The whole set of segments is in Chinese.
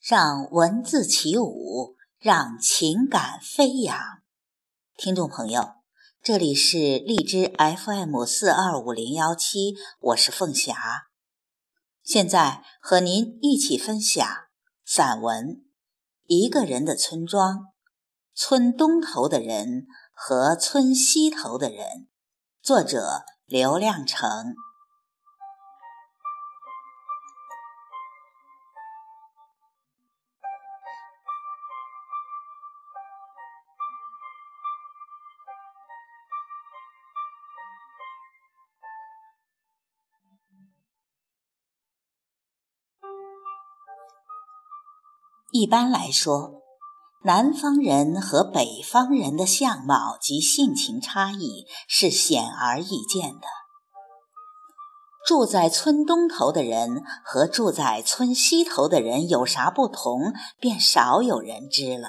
让文字起舞，让情感飞扬。听众朋友，这里是荔枝 FM 四二五零幺七，我是凤霞，现在和您一起分享散文《一个人的村庄》，村东头的人和村西头的人，作者刘亮程。一般来说，南方人和北方人的相貌及性情差异是显而易见的。住在村东头的人和住在村西头的人有啥不同，便少有人知了。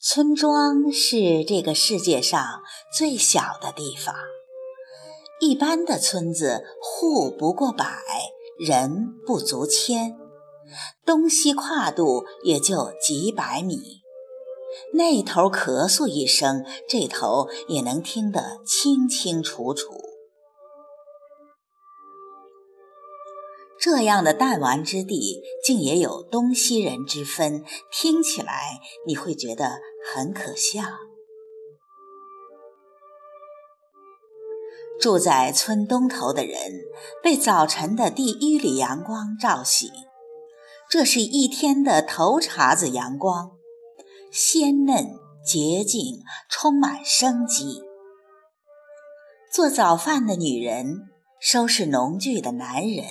村庄是这个世界上最小的地方，一般的村子户不过百，人不足千。东西跨度也就几百米，那头咳嗽一声，这头也能听得清清楚楚。这样的弹丸之地，竟也有东西人之分，听起来你会觉得很可笑。住在村东头的人，被早晨的第一缕阳光照醒。这是一天的头茬子阳光，鲜嫩、洁净，充满生机。做早饭的女人，收拾农具的男人，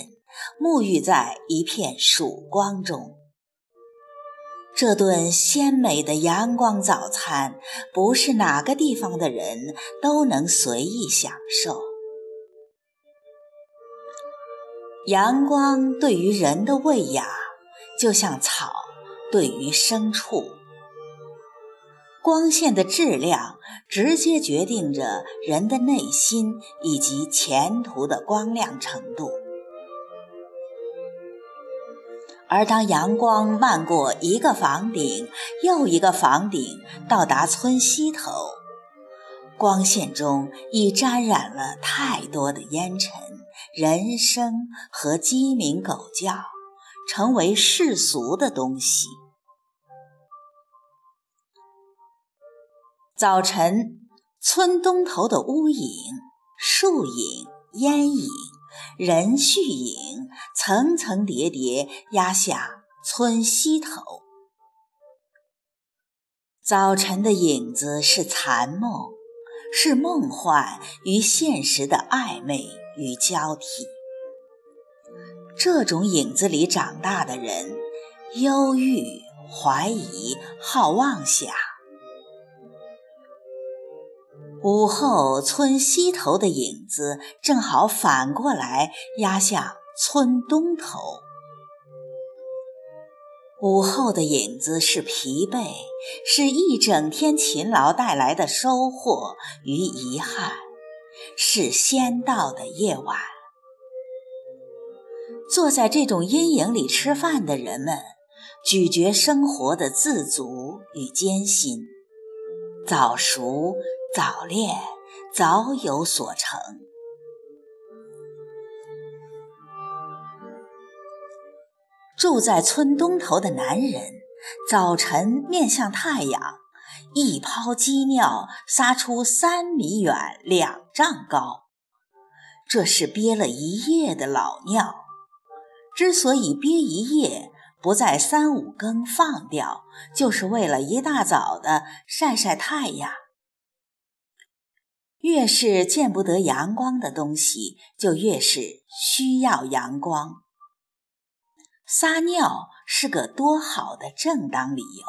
沐浴在一片曙光中。这顿鲜美的阳光早餐，不是哪个地方的人都能随意享受。阳光对于人的喂养。就像草对于牲畜，光线的质量直接决定着人的内心以及前途的光亮程度。而当阳光漫过一个房顶又一个房顶，到达村西头，光线中已沾染了太多的烟尘、人声和鸡鸣狗叫。成为世俗的东西。早晨，村东头的屋影、树影、烟影、人絮影，层层叠叠压下村西头。早晨的影子是残梦，是梦幻与现实的暧昧与交替。这种影子里长大的人，忧郁、怀疑、好妄想。午后，村西头的影子正好反过来压向村东头。午后的影子是疲惫，是一整天勤劳带来的收获与遗憾，是先到的夜晚。坐在这种阴影里吃饭的人们，咀嚼生活的自足与艰辛，早熟早练，早有所成。住在村东头的男人，早晨面向太阳，一泡鸡尿撒出三米远、两丈高，这是憋了一夜的老尿。之所以憋一夜不在三五更放掉，就是为了一大早的晒晒太阳。越是见不得阳光的东西，就越是需要阳光。撒尿是个多好的正当理由，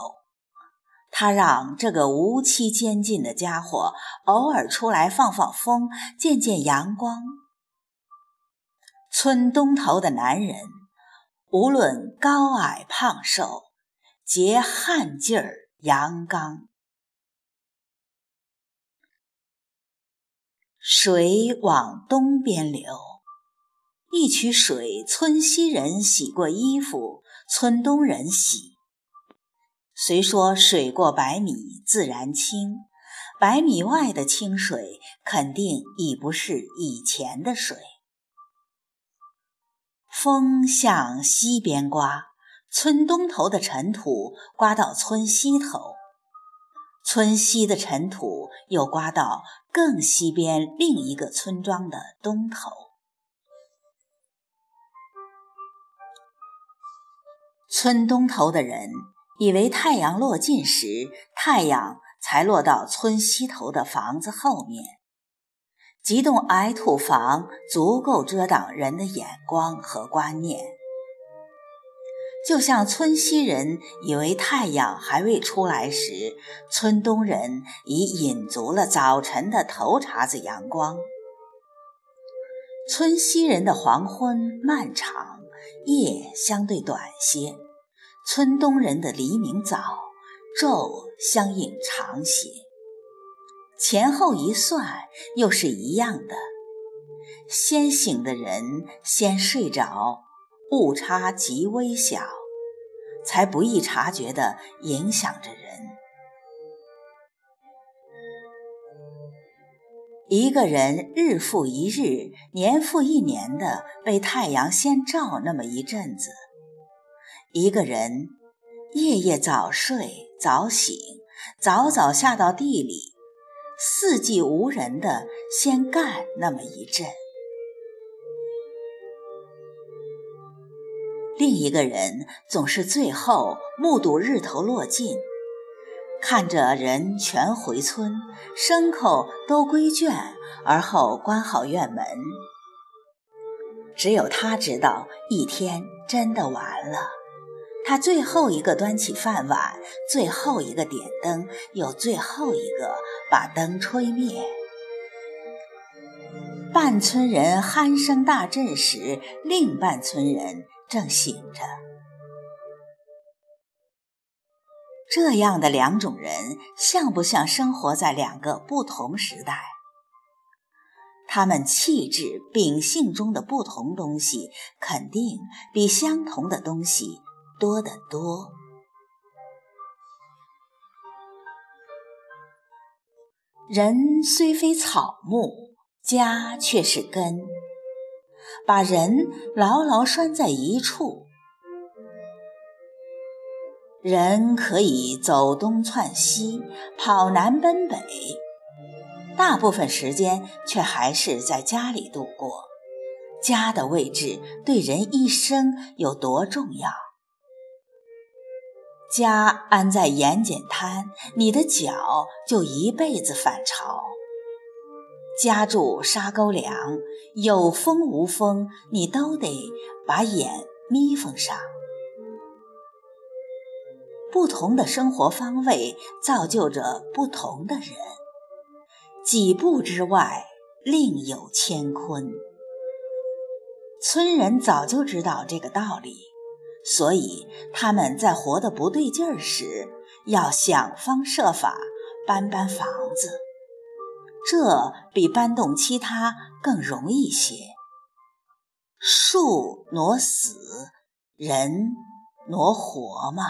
它让这个无期监禁的家伙偶尔出来放放风，见见阳光。村东头的男人，无论高矮胖瘦，皆悍劲儿阳刚。水往东边流，一曲水，村西人洗过衣服，村东人洗。虽说水过百米自然清，百米外的清水肯定已不是以前的水。风向西边刮，村东头的尘土刮到村西头，村西的尘土又刮到更西边另一个村庄的东头。村东头的人以为太阳落尽时，太阳才落到村西头的房子后面。几栋矮土房足够遮挡人的眼光和观念，就像村西人以为太阳还未出来时，村东人已饮足了早晨的头茬子阳光。村西人的黄昏漫长，夜相对短些；村东人的黎明早，昼相应长些。前后一算，又是一样的。先醒的人先睡着，误差极微小，才不易察觉地影响着人。一个人日复一日、年复一年的被太阳先照那么一阵子；一个人夜夜早睡早醒，早早下到地里。四季无人的先干那么一阵，另一个人总是最后目睹日头落尽，看着人全回村，牲口都归圈，而后关好院门。只有他知道，一天真的完了。他最后一个端起饭碗，最后一个点灯，又最后一个把灯吹灭。半村人鼾声大震时，另半村人正醒着。这样的两种人，像不像生活在两个不同时代？他们气质、秉性中的不同东西，肯定比相同的东西。多得多。人虽非草木，家却是根，把人牢牢拴在一处。人可以走东窜西，跑南奔北，大部分时间却还是在家里度过。家的位置对人一生有多重要？家安在盐碱滩，你的脚就一辈子反潮；家住沙沟梁，有风无风，你都得把眼眯缝上。不同的生活方位造就着不同的人，几步之外另有乾坤。村人早就知道这个道理。所以他们在活得不对劲儿时，要想方设法搬搬房子，这比搬动其他更容易些。树挪死，人挪活嘛。